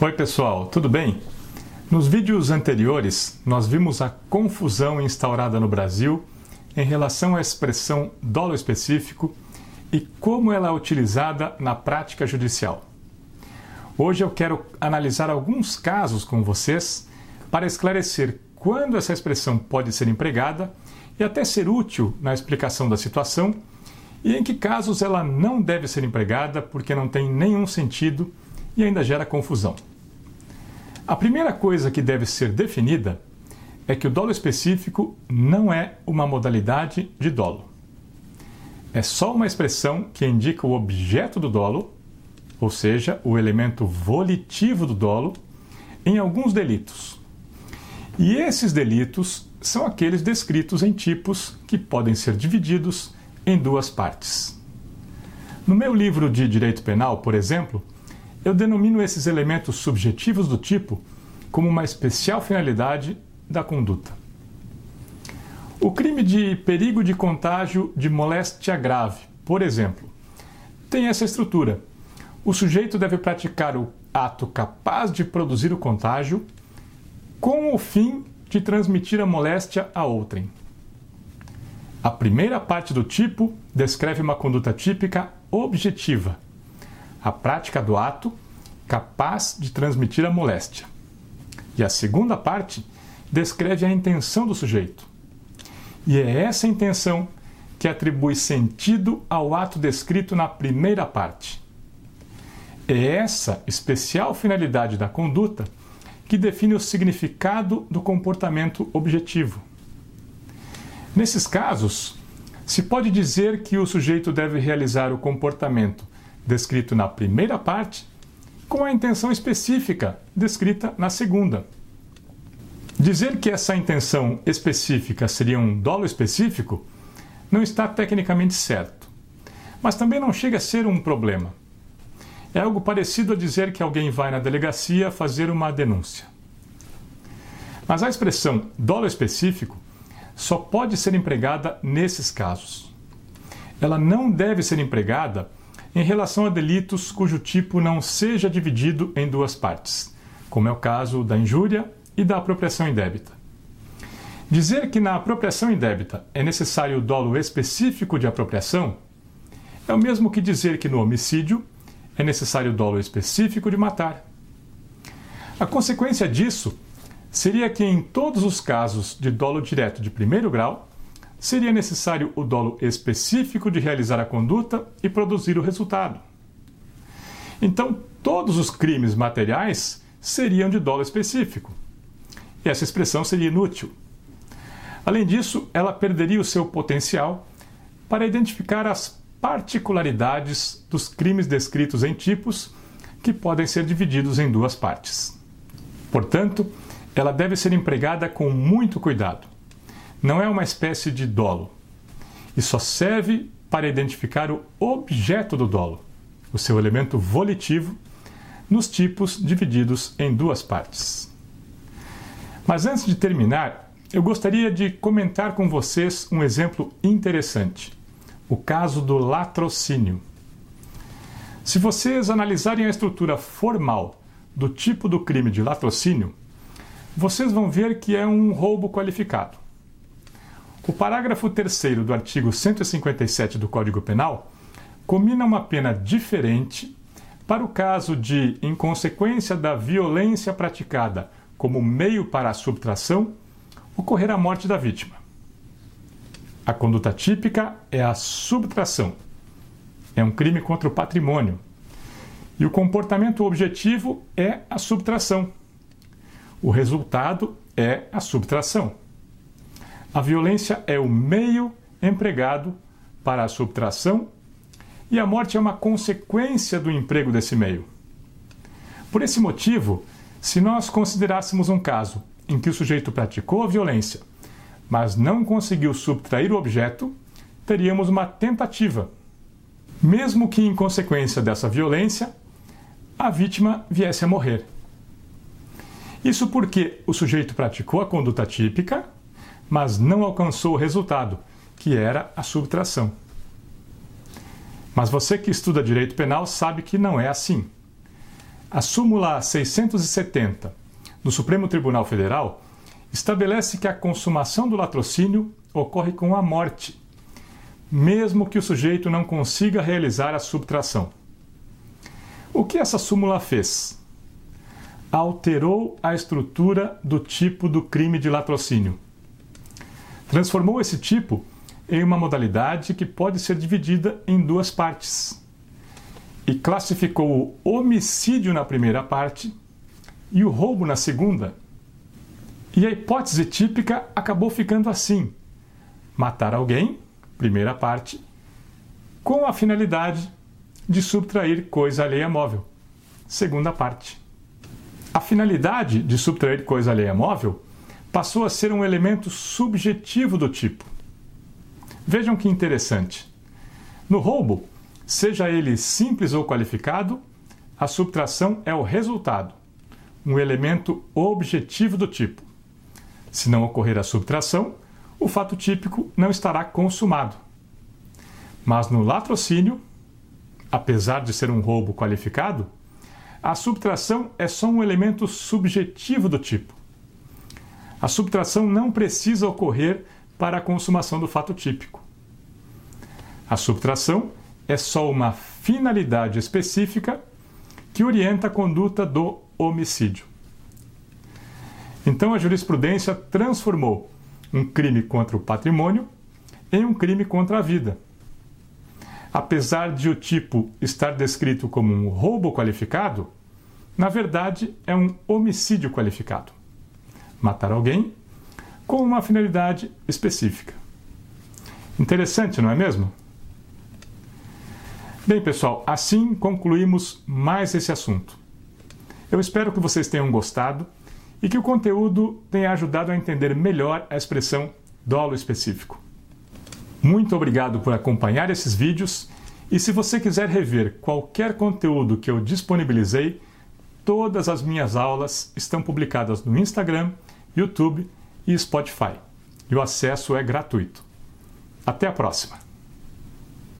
Oi, pessoal, tudo bem? Nos vídeos anteriores, nós vimos a confusão instaurada no Brasil em relação à expressão dolo específico e como ela é utilizada na prática judicial. Hoje eu quero analisar alguns casos com vocês para esclarecer quando essa expressão pode ser empregada e até ser útil na explicação da situação, e em que casos ela não deve ser empregada porque não tem nenhum sentido e ainda gera confusão. A primeira coisa que deve ser definida é que o dolo específico não é uma modalidade de dolo. É só uma expressão que indica o objeto do dolo, ou seja, o elemento volitivo do dolo, em alguns delitos. E esses delitos são aqueles descritos em tipos que podem ser divididos em duas partes. No meu livro de Direito Penal, por exemplo, eu denomino esses elementos subjetivos do tipo como uma especial finalidade da conduta. O crime de perigo de contágio de moléstia grave, por exemplo, tem essa estrutura. O sujeito deve praticar o ato capaz de produzir o contágio com o fim de transmitir a moléstia a outrem. A primeira parte do tipo descreve uma conduta típica objetiva, a prática do ato capaz de transmitir a moléstia. E a segunda parte descreve a intenção do sujeito. E é essa intenção que atribui sentido ao ato descrito na primeira parte. É essa especial finalidade da conduta que define o significado do comportamento objetivo. Nesses casos, se pode dizer que o sujeito deve realizar o comportamento descrito na primeira parte com a intenção específica descrita na segunda. Dizer que essa intenção específica seria um dolo específico não está tecnicamente certo, mas também não chega a ser um problema. É algo parecido a dizer que alguém vai na delegacia fazer uma denúncia. Mas a expressão dolo específico só pode ser empregada nesses casos. Ela não deve ser empregada em relação a delitos cujo tipo não seja dividido em duas partes, como é o caso da injúria e da apropriação indébita. Dizer que na apropriação indébita é necessário o dolo específico de apropriação é o mesmo que dizer que no homicídio é necessário o dolo específico de matar. A consequência disso seria que em todos os casos de dolo direto de primeiro grau, seria necessário o dolo específico de realizar a conduta e produzir o resultado. Então, todos os crimes materiais seriam de dolo específico. E essa expressão seria inútil. Além disso, ela perderia o seu potencial para identificar as particularidades dos crimes descritos em tipos que podem ser divididos em duas partes. Portanto, ela deve ser empregada com muito cuidado não é uma espécie de dolo e só serve para identificar o objeto do dolo, o seu elemento volitivo, nos tipos divididos em duas partes. Mas antes de terminar, eu gostaria de comentar com vocês um exemplo interessante: o caso do latrocínio. Se vocês analisarem a estrutura formal do tipo do crime de latrocínio, vocês vão ver que é um roubo qualificado. O parágrafo 3 do artigo 157 do Código Penal combina uma pena diferente para o caso de, em consequência da violência praticada como meio para a subtração, ocorrer a morte da vítima. A conduta típica é a subtração. É um crime contra o patrimônio. E o comportamento objetivo é a subtração. O resultado é a subtração. A violência é o meio empregado para a subtração e a morte é uma consequência do emprego desse meio. Por esse motivo, se nós considerássemos um caso em que o sujeito praticou a violência, mas não conseguiu subtrair o objeto, teríamos uma tentativa. Mesmo que em consequência dessa violência, a vítima viesse a morrer. Isso porque o sujeito praticou a conduta típica mas não alcançou o resultado, que era a subtração. Mas você que estuda direito penal sabe que não é assim. A súmula 670 do Supremo Tribunal Federal estabelece que a consumação do latrocínio ocorre com a morte, mesmo que o sujeito não consiga realizar a subtração. O que essa súmula fez? Alterou a estrutura do tipo do crime de latrocínio. Transformou esse tipo em uma modalidade que pode ser dividida em duas partes e classificou o homicídio na primeira parte e o roubo na segunda. E a hipótese típica acabou ficando assim: matar alguém, primeira parte, com a finalidade de subtrair coisa alheia móvel, segunda parte. A finalidade de subtrair coisa alheia móvel passou a ser um elemento subjetivo do tipo. Vejam que interessante. No roubo, seja ele simples ou qualificado, a subtração é o resultado, um elemento objetivo do tipo. Se não ocorrer a subtração, o fato típico não estará consumado. Mas no latrocínio, apesar de ser um roubo qualificado, a subtração é só um elemento subjetivo do tipo. A subtração não precisa ocorrer para a consumação do fato típico. A subtração é só uma finalidade específica que orienta a conduta do homicídio. Então a jurisprudência transformou um crime contra o patrimônio em um crime contra a vida. Apesar de o tipo estar descrito como um roubo qualificado, na verdade é um homicídio qualificado. Matar alguém com uma finalidade específica. Interessante, não é mesmo? Bem, pessoal, assim concluímos mais esse assunto. Eu espero que vocês tenham gostado e que o conteúdo tenha ajudado a entender melhor a expressão dolo específico. Muito obrigado por acompanhar esses vídeos e se você quiser rever qualquer conteúdo que eu disponibilizei, todas as minhas aulas estão publicadas no Instagram, YouTube e Spotify. E o acesso é gratuito. Até a próxima!